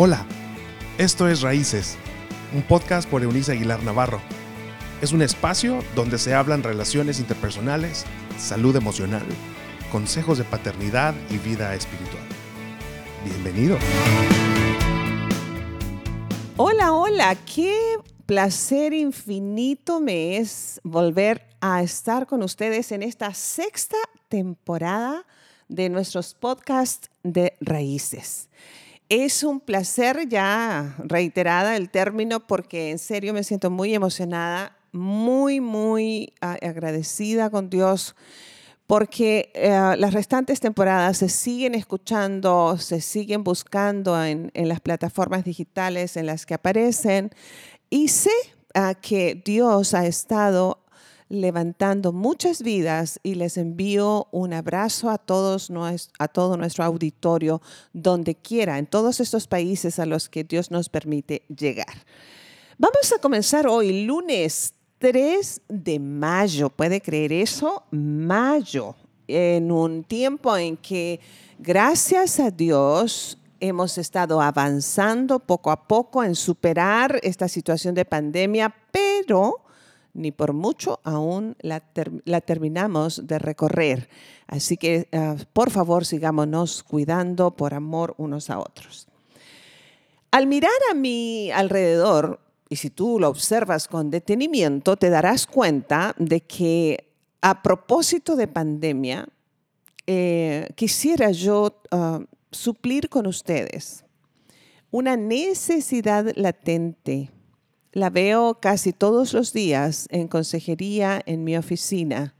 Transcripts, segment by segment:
Hola, esto es Raíces, un podcast por Eunice Aguilar Navarro. Es un espacio donde se hablan relaciones interpersonales, salud emocional, consejos de paternidad y vida espiritual. Bienvenido. Hola, hola, qué placer infinito me es volver a estar con ustedes en esta sexta temporada de nuestros podcasts de raíces. Es un placer ya reiterada el término porque en serio me siento muy emocionada, muy, muy agradecida con Dios porque eh, las restantes temporadas se siguen escuchando, se siguen buscando en, las plataformas digitales en las que aparecen y sé ah, que Dios ha estado levantando muchas vidas y les envío un abrazo a todos a todo nuestro auditorio donde quiera en todos estos países a los que Dios nos permite llegar. Vamos a comenzar hoy lunes 3 de mayo, ¿puede creer eso? Mayo, en un tiempo en que gracias a Dios hemos estado avanzando poco a poco en superar esta situación de pandemia, pero ni por mucho aún la, terminamos de recorrer. Así que, ah, por favor, sigámonos cuidando por amor unos a otros. Al mirar a mi alrededor, y si tú lo observas con detenimiento, te darás cuenta de que a propósito de pandemia, eh, quisiera yo ah, suplir con ustedes una necesidad latente la veo casi todos los días en consejería en mi oficina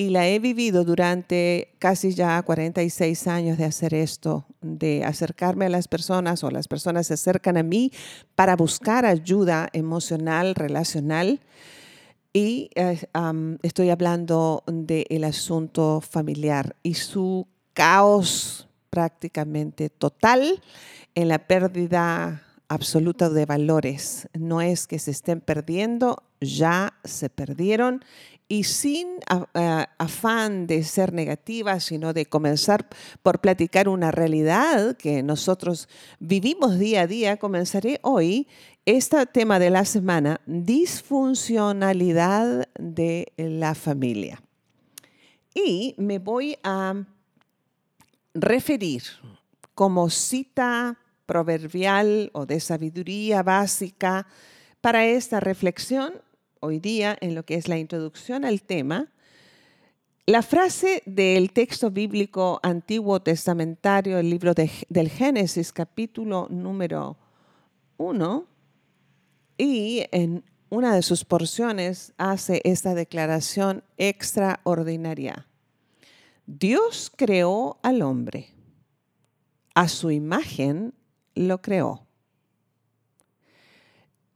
y la he vivido durante casi ya 46 años de hacer esto, de acercarme a las personas o las personas se acercan a mí para buscar ayuda emocional, relacional. Y eh, estoy hablando del asunto familiar y su caos prácticamente total en la pérdida absoluta de valores. No es que se estén perdiendo, ya se perdieron y sin afán de ser negativa, sino de comenzar por platicar una realidad que nosotros vivimos día a día, comenzaré hoy este tema de la semana, disfuncionalidad de la familia. Y me voy a referir como cita proverbial o de sabiduría básica para esta reflexión hoy día en lo que es la introducción al tema, la frase del texto bíblico antiguo testamentario, el libro del Génesis capítulo número 1, y en una de sus porciones hace esta declaración extraordinaria. Dios creó al hombre. A su imagen lo creó.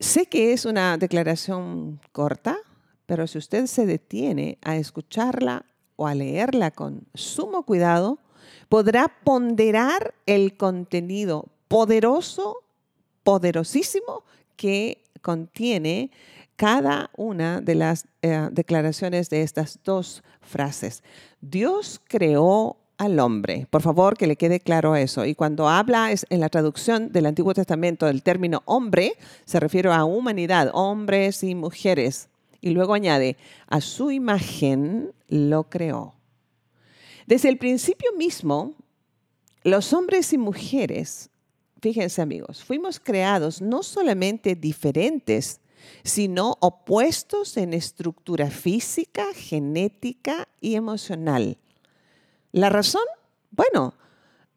Sé que es una declaración corta, pero si usted se detiene a escucharla o a leerla con sumo cuidado, podrá ponderar el contenido poderoso, poderosísimo que contiene cada una de las eh, declaraciones de estas dos frases. Dios creó al hombre. Por favor, que le quede claro eso. Y cuando habla es en la traducción del Antiguo Testamento del término hombre, se refiere a humanidad, hombres y mujeres. Y luego añade, a su imagen lo creó. Desde el principio mismo, los hombres y mujeres, fíjense amigos, fuimos creados no solamente diferentes, sino opuestos en estructura física, genética y emocional. La razón, bueno,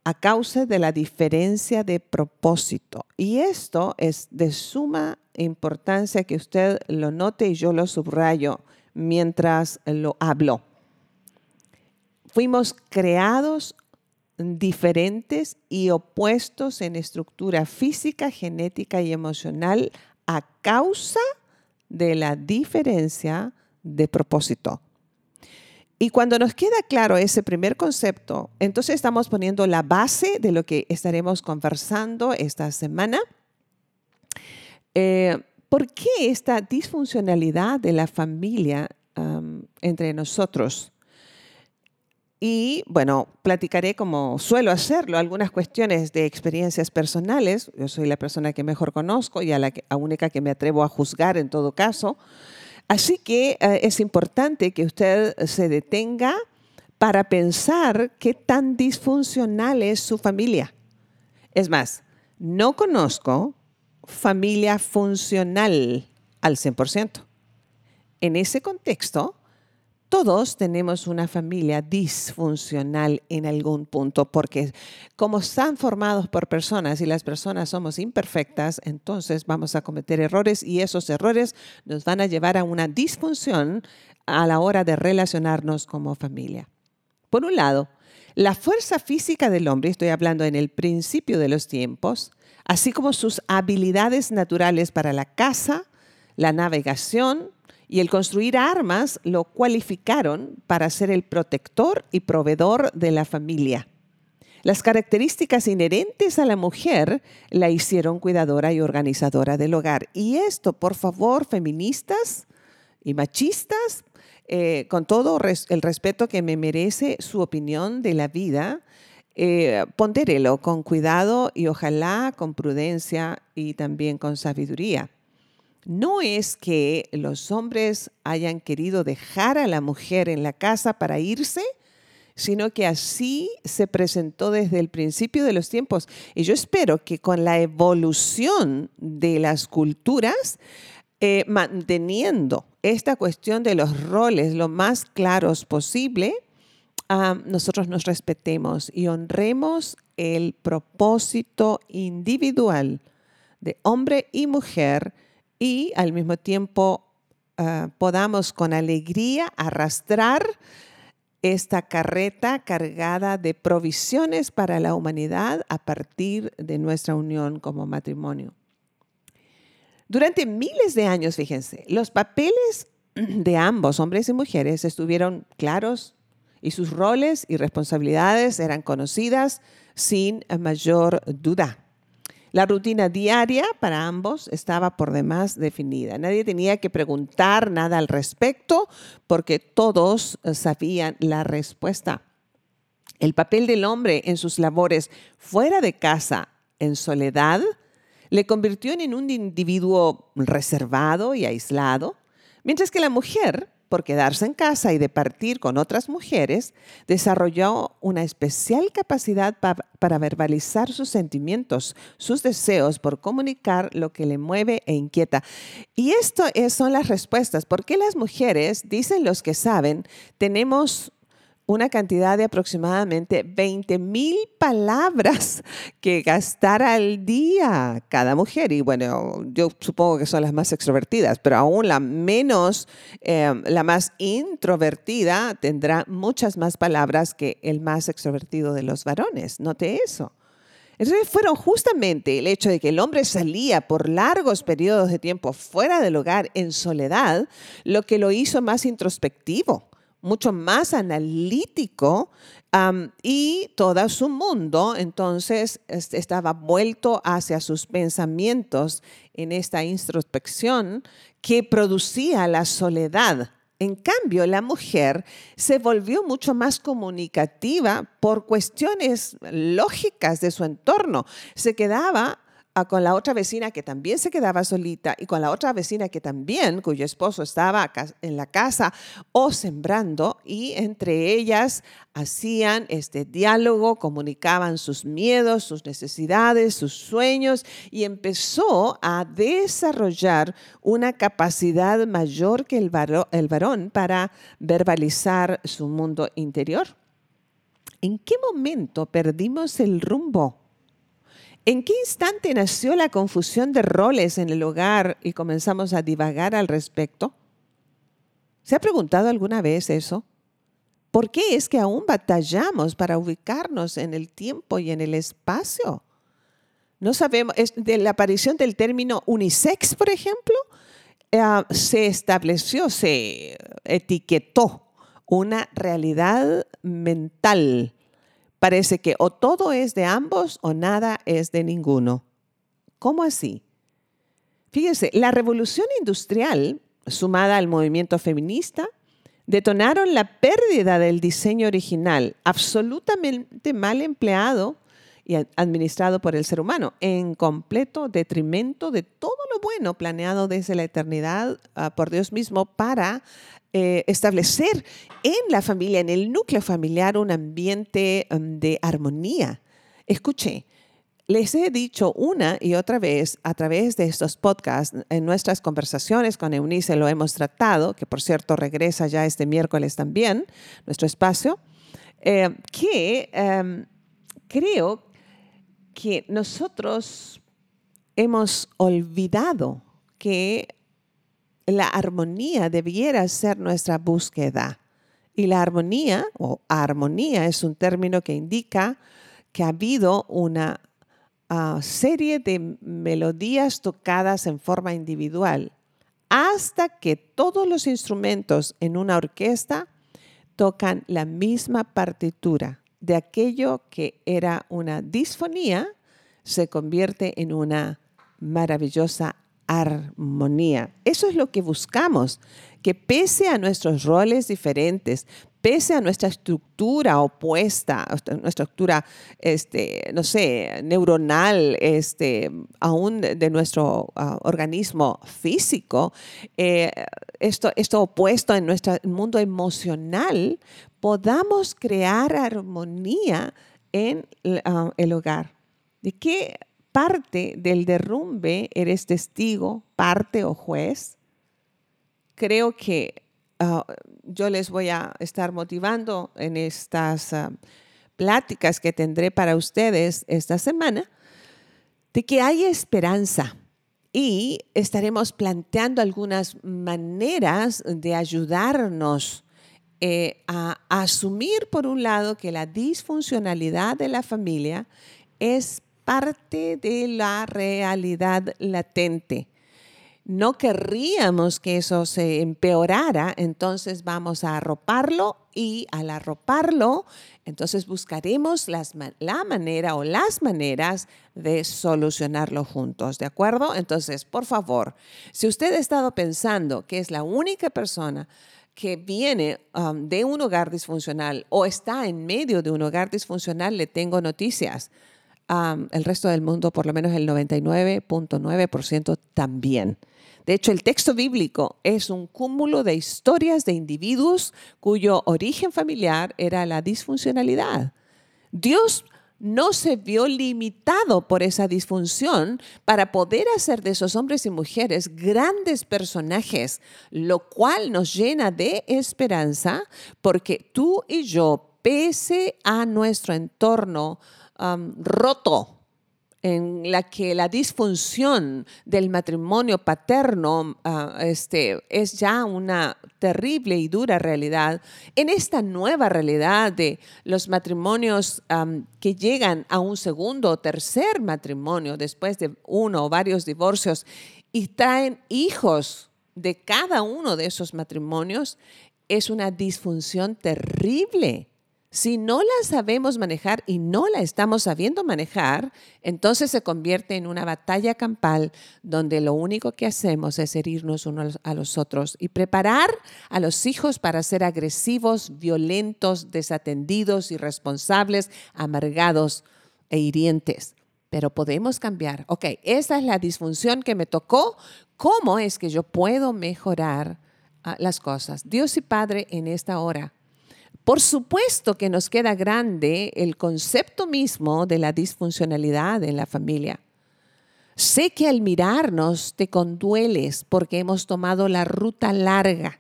a causa de la diferencia de propósito. Y esto es de suma importancia que usted lo note y yo lo subrayo mientras lo hablo. Fuimos creados diferentes y opuestos en estructura física, genética y emocional a causa de la diferencia de propósito. Y cuando nos queda claro ese primer concepto, entonces estamos poniendo la base de lo que estaremos conversando esta semana. Eh, ¿Por qué esta disfuncionalidad de la familia entre nosotros? y bueno, platicaré como suelo hacerlo, algunas cuestiones de experiencias personales. Yo soy la persona que mejor conozco y a la, única que me atrevo a juzgar en todo caso. Así que eh, es importante que usted se detenga para pensar qué tan disfuncional es su familia. Es más, no conozco familia funcional al 100%. En ese contexto, todos tenemos una familia disfuncional en algún punto, porque como están formados por personas y las personas somos imperfectas, entonces vamos a cometer errores y esos errores nos van a llevar a una disfunción a la hora de relacionarnos como familia. Por un lado, la fuerza física del hombre, estoy hablando en el principio de los tiempos, así como sus habilidades naturales para la caza, la navegación, y el construir armas lo cualificaron para ser el protector y proveedor de la familia. Las características inherentes a la mujer la hicieron cuidadora y organizadora del hogar. Y esto, por favor, feministas y machistas, eh, con todo el respeto que me merece su opinión de la vida, eh, con cuidado y ojalá con prudencia y también con sabiduría no es que los hombres hayan querido dejar a la mujer en la casa para irse, sino que así se presentó desde el principio de los tiempos. Y yo espero que con la evolución de las culturas, eh, manteniendo esta cuestión de los roles lo más claros posible, ah, nosotros nos respetemos y honremos el propósito individual de hombre y mujer y al mismo tiempo ah, podamos con alegría arrastrar esta carreta cargada de provisiones para la humanidad a partir de nuestra unión como matrimonio. Durante miles de años, fíjense, los papeles de ambos, hombres y mujeres, estuvieron claros y sus roles y responsabilidades eran conocidas sin mayor duda. La rutina diaria para ambos estaba por demás definida. Nadie tenía que preguntar nada al respecto porque todos eh, sabían la respuesta. El papel del hombre en sus labores fuera de casa, en soledad, le convirtió en un individuo reservado y aislado, mientras que la mujer por quedarse en casa y de partir con otras mujeres, desarrolló una especial capacidad para verbalizar sus sentimientos, sus deseos, por comunicar lo que le mueve e inquieta. Y esto son las respuestas. ¿Por qué las mujeres, dicen los que saben, tenemos una cantidad de aproximadamente 20 mil palabras que gastar al día cada mujer. Y bueno, yo supongo que son las más extrovertidas, pero aún la menos, em, la más introvertida tendrá muchas más palabras que el más extrovertido de los varones. Note eso. Entonces fueron justamente el hecho de que el hombre salía por largos periodos de tiempo fuera del hogar en soledad lo que lo hizo más introspectivo mucho más analítico y todo su mundo entonces estaba vuelto hacia sus pensamientos en esta introspección que producía la soledad. En cambio, la mujer se volvió mucho más comunicativa por cuestiones lógicas de su entorno. Se quedaba con la otra vecina que también se quedaba solita y con la otra vecina que también, cuyo esposo estaba en la casa o sembrando y entre ellas hacían este diálogo, comunicaban sus miedos, sus necesidades, sus sueños y empezó a desarrollar una capacidad mayor que el el varón para verbalizar su mundo interior. ¿En qué momento perdimos el rumbo? ¿En qué instante nació la confusión de roles en el hogar y comenzamos a divagar al respecto? ¿Se ha preguntado alguna vez eso? ¿Por qué es que aún batallamos para ubicarnos en el tiempo y en el espacio? No sabemos, de la aparición del término unisex, por ejemplo, eh, se estableció, se etiquetó una realidad mental Parece que o todo es de ambos o nada es de ninguno. ¿Cómo así? Fíjense, la revolución industrial, sumada al movimiento feminista, detonaron la pérdida del diseño original, absolutamente mal empleado y administrado por el ser humano, en completo detrimento de todo lo bueno planeado desde la eternidad uh, por Dios mismo para eh, establecer en la familia, en el núcleo familiar, un ambiente um, de armonía. Escuche, les he dicho una y otra vez a través de estos podcasts, en nuestras conversaciones con Eunice lo hemos tratado, que por cierto regresa ya este miércoles también, nuestro espacio, eh, que um, creo que nosotros hemos olvidado que la armonía debiera ser nuestra búsqueda. Y la armonía, o armonía, es un término que indica que ha habido una uh, serie de melodías tocadas en forma individual hasta que todos los instrumentos en una orquesta tocan la misma partitura de aquello que era una disfonía se convierte en una maravillosa armonía. Eso es lo que buscamos, que pese a nuestros roles diferentes, pese a nuestra estructura opuesta, nuestra estructura, este, no sé, neuronal, este, aún de nuestro uh, organismo físico, eh, esto, esto opuesto en nuestro mundo emocional, podamos crear armonía en uh, el hogar. ¿De qué parte del derrumbe eres testigo, parte o juez? Creo que uh, yo les voy a estar motivando en estas uh, pláticas que tendré para ustedes esta semana de que hay esperanza y estaremos planteando algunas maneras de ayudarnos eh, a asumir, por un lado, que la disfuncionalidad de la familia es parte de la realidad latente. No querríamos que eso se empeorara, entonces vamos a arroparlo y al arroparlo, entonces buscaremos la manera o las maneras de solucionarlo juntos, ¿de acuerdo? Entonces, por favor, si usted ha estado pensando que es la única persona que viene um, de un hogar disfuncional o está en medio de un hogar disfuncional, le tengo noticias el resto del mundo, por lo menos el 99.9% también. De hecho, el texto bíblico es un cúmulo de historias de individuos cuyo origen familiar era la disfuncionalidad. Dios no se vio limitado por esa disfunción para poder hacer de esos hombres y mujeres grandes personajes, lo cual nos llena de esperanza porque tú y yo, pese a nuestro entorno, roto en la que la disfunción del matrimonio paterno ah, este, es ya una terrible y dura realidad, en esta nueva realidad de los matrimonios que llegan a un segundo o tercer matrimonio después de uno o varios divorcios y traen hijos de cada uno de esos matrimonios, es una disfunción terrible si no la sabemos manejar y no la estamos sabiendo manejar, entonces se convierte en una batalla campal donde lo único que hacemos es herirnos unos a los otros y preparar a los hijos para ser agresivos, violentos, desatendidos, irresponsables, amargados e hirientes. Pero podemos cambiar. Ok, esa es la disfunción que me tocó. ¿Cómo es que yo puedo mejorar ah, las cosas? Dios y Padre, en esta hora por supuesto que nos queda grande el concepto mismo de la disfuncionalidad en la familia. Sé que al mirarnos te condueles porque hemos tomado la ruta larga,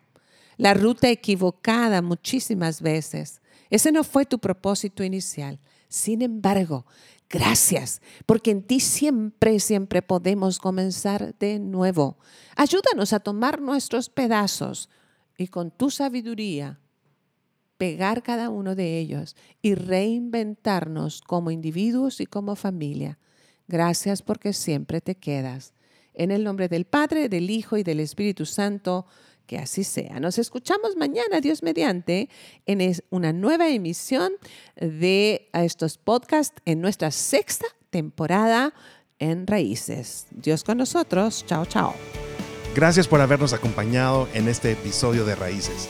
la ruta equivocada muchísimas veces. Ese no fue tu propósito inicial. Sin embargo, gracias, porque en ti siempre, siempre podemos comenzar de nuevo. Ayúdanos a tomar nuestros pedazos y con tu sabiduría pegar cada uno de ellos y reinventarnos como individuos y como familia. Gracias porque siempre te quedas. En el nombre del Padre, del Hijo y del Espíritu Santo, que así sea. Nos escuchamos mañana, Dios mediante, en una nueva emisión de estos podcasts en nuestra sexta temporada en Raíces. Dios con nosotros. Chao, chao. Gracias por habernos acompañado en este episodio de Raíces.